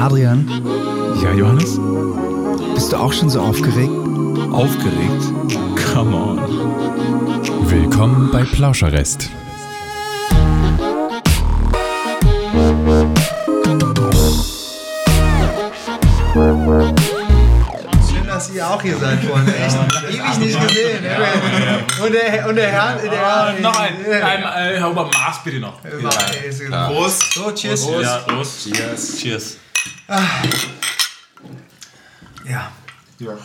Adrian, Ja, Johannes? bist du auch schon so aufgeregt? Aufgeregt? Come on. Willkommen bei Plauscherrest. Schön, dass ihr auch hier seid, Freunde. Echt ewig nicht gesehen. Und der, und der Herr. Der Herr noch ein, ein, ein Hauber Maß bitte noch. Prost. So, cheers. Ja, los. Cheers. Cheers. Ja.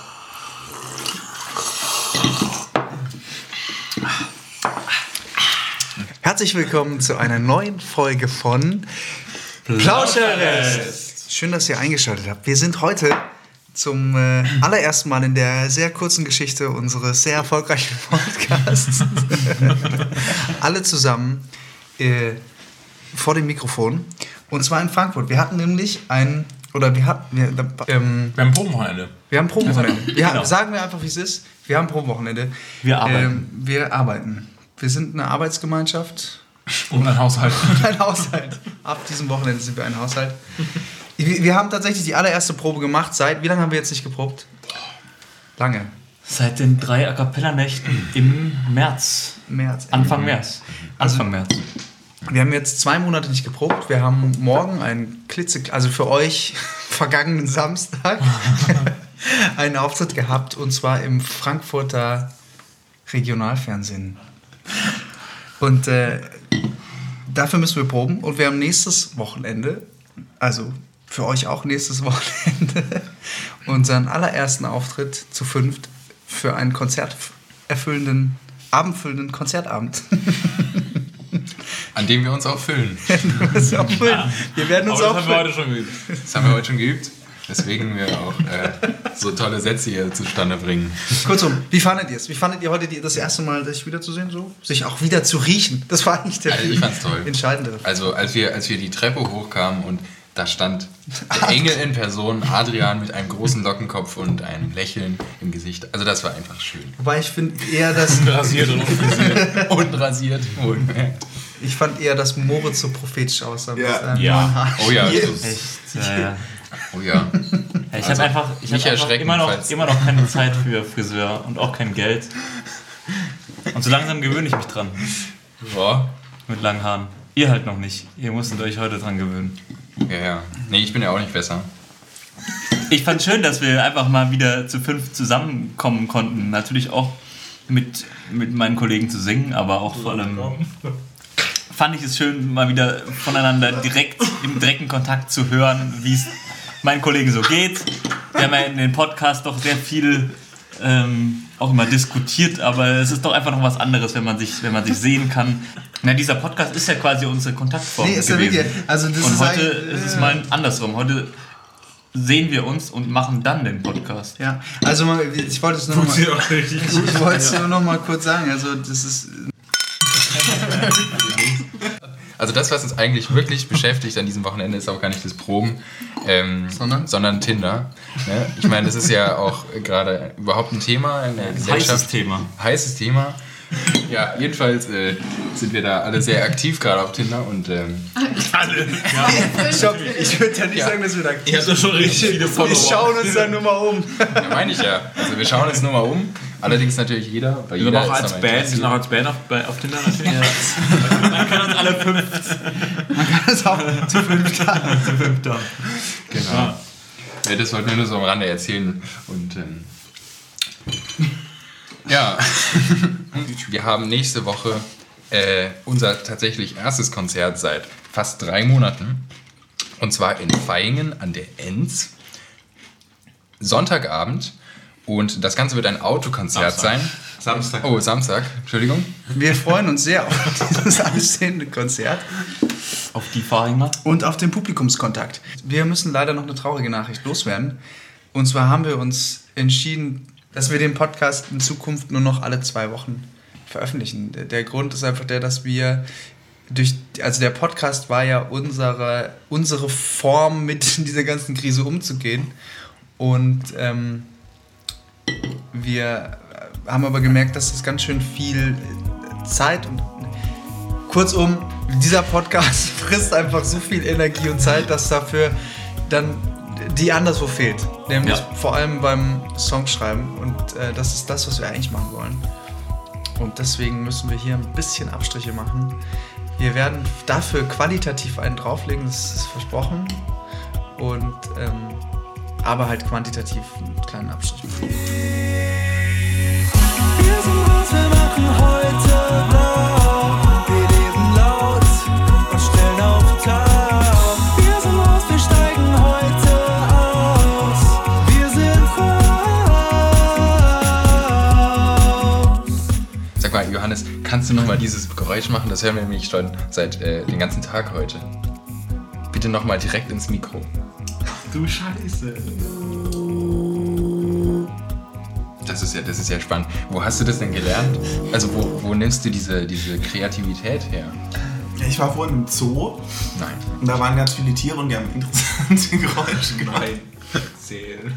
Herzlich willkommen zu einer neuen Folge von Plauscherrest. Schön, dass ihr eingeschaltet habt. Wir sind heute zum äh, allerersten Mal in der sehr kurzen Geschichte unseres sehr erfolgreichen Podcasts alle zusammen äh, vor dem Mikrofon. Und zwar in Frankfurt. Wir hatten nämlich ein, oder wir hatten, wir, ähm, Wir haben Probenwochenende. wir haben Probenwochenende. Wir haben, Genau. sagen wir einfach, wie es ist. Wir haben Probenwochenende. Wir arbeiten. Ähm, wir arbeiten. Wir sind eine Arbeitsgemeinschaft Und ein Haushalt. und ein Haushalt. Ab diesem Wochenende sind wir ein Haushalt. Wir, wir haben tatsächlich die allererste Probe gemacht. Seit, wie lange haben wir jetzt nicht geprobt? Lange. Seit den drei A Cappella-Nächten im März. März. Anfang März. Anfang März. Wir haben jetzt zwei Monate nicht geprobt. Wir haben morgen einen klitze, also für euch vergangenen Samstag einen Auftritt gehabt und zwar im Frankfurter Regionalfernsehen. Und äh, dafür müssen wir proben und wir haben nächstes Wochenende, also für euch auch nächstes Wochenende, unseren allerersten Auftritt zu fünft für einen konzerterfüllenden, abendfüllenden Konzertabend. An dem wir uns auch füllen. Das ist auch schön. Wir werden uns Aber das auch haben wir heute schon geübt. Das haben wir heute schon geübt. Weswegen wir auch äh, so tolle Sätze hier zustande bringen. Kurzum, wie fandet ihr es? Wie fandet ihr heute die, das erste Mal, sich wiederzusehen? So? Sich auch wieder zu riechen? Das war eigentlich der Also ich fand's toll. entscheidende. Also als wir, als wir die Treppe hochkamen und da stand der Engel in Person, Adrian mit einem großen Lockenkopf und einem Lächeln im Gesicht. Also das war einfach schön. Wobei ich finde eher, dass Rasiert und frisiert. Und rasiert, wohlgemerkt. Ich fand eher, dass Moritz so prophetisch aussah. mit Ja. seinen Ja. Haaren. Oh ja, Echt? Ja, ja. oh ja. Ich Also, habe einfach, ich hab einfach immer, noch, immer noch keine Zeit für Friseur und auch kein Geld. Und so langsam gewöhne ich mich dran. Boah. Mit langen Haaren. Ihr halt noch nicht. Ihr musstet euch heute dran gewöhnen. Ja, ja. Nee, ich bin ja auch nicht besser. Ich fand schön, dass wir einfach mal wieder zu fünf zusammenkommen konnten. Natürlich auch mit, mit meinen Kollegen zu singen, aber auch vor allem fand ich es schön, mal wieder voneinander direkt im direkten Kontakt zu hören, wie es meinen Kollegen so geht. Wir haben ja in den Podcast doch sehr viel ähm, auch immer diskutiert, aber es ist doch einfach noch was anderes, wenn man sich, wenn man sich sehen kann. Na, dieser Podcast ist ja quasi unsere Kontaktform. Nee, ist ja gewesen. wirklich. Also das Und ist heute ist es mal andersrum. Heute sehen wir uns und machen dann den Podcast. Ja, also ich wollte es nur noch mal, Funktioniert auch richtig ich, gut. ich wollte es nur noch mal kurz sagen. Also das ist Also das, was uns eigentlich wirklich beschäftigt an diesem Wochenende, ist auch gar nicht das Proben, ähm, Sondern? Tinder. Ne? Ich meine, das ist ja auch gerade überhaupt ein Thema in der Gesellschaft. Heißes Thema. Heißes Thema. Ja, jedenfalls äh, sind wir da alle sehr aktiv gerade auf Tinder und ähm, Alle. Ja. Stopp, ich würde ja nicht Ja. sagen, dass wir da Ihr habt ja schon richtig viele Wir Follower. schauen uns dann nur mal um. ja, meine ich ja. Also wir schauen uns nur mal um. Allerdings natürlich jeder. Bei Wir sind jeder auch als Band, sind auch als Band auf, bei, auf Tinder natürlich. Man kann uns alle fünf Das ist auch zu fünf da. zu fünf da. Genau. Ja, das wollten wir nur so am Rande erzählen. Und ähm, ja, wir haben nächste Woche äh, unser tatsächlich erstes Konzert seit fast drei Monaten. Und zwar in Vaihingen an der Enz. Sonntagabend. Und das Ganze wird ein Autokonzert Samstag. sein. Samstag. Oh, Samstag, Entschuldigung. Wir freuen uns sehr auf dieses anstehende Konzert Auf die Fahrringer. und auf den Publikumskontakt. Wir müssen leider noch eine traurige Nachricht loswerden. Und zwar haben wir uns entschieden, dass wir den Podcast in Zukunft nur noch alle zwei Wochen veröffentlichen. Der- Der Grund ist einfach der, dass wir durch, also der Podcast war ja unsere, unsere Form, mit dieser ganzen Krise umzugehen. Und ähm, wir haben aber gemerkt, dass das ganz schön viel Zeit und kurzum, dieser Podcast frisst einfach so viel Energie und Zeit, dass dafür dann die anderswo fehlt. Nämlich Ja. vor allem beim Songschreiben. Und äh, das ist das, was wir eigentlich machen wollen. Und deswegen müssen wir hier ein bisschen Abstriche machen. Wir werden dafür qualitativ einen drauflegen, das ist versprochen. Und ähm, aber halt quantitativ einen kleinen Abstrich nochmal dieses Geräusch machen? Das hören wir nämlich schon seit äh, den ganzen Tag heute. Bitte nochmal direkt ins Mikro. Du Scheiße. Das ist ja, das ist ja spannend. Wo hast du das denn gelernt? Also wo, wo nimmst du diese, diese Kreativität her? Ich war vorhin im Zoo Nein. und da waren ganz viele Tiere und die haben interessante Geräusche gemacht. Nein. Erzähl.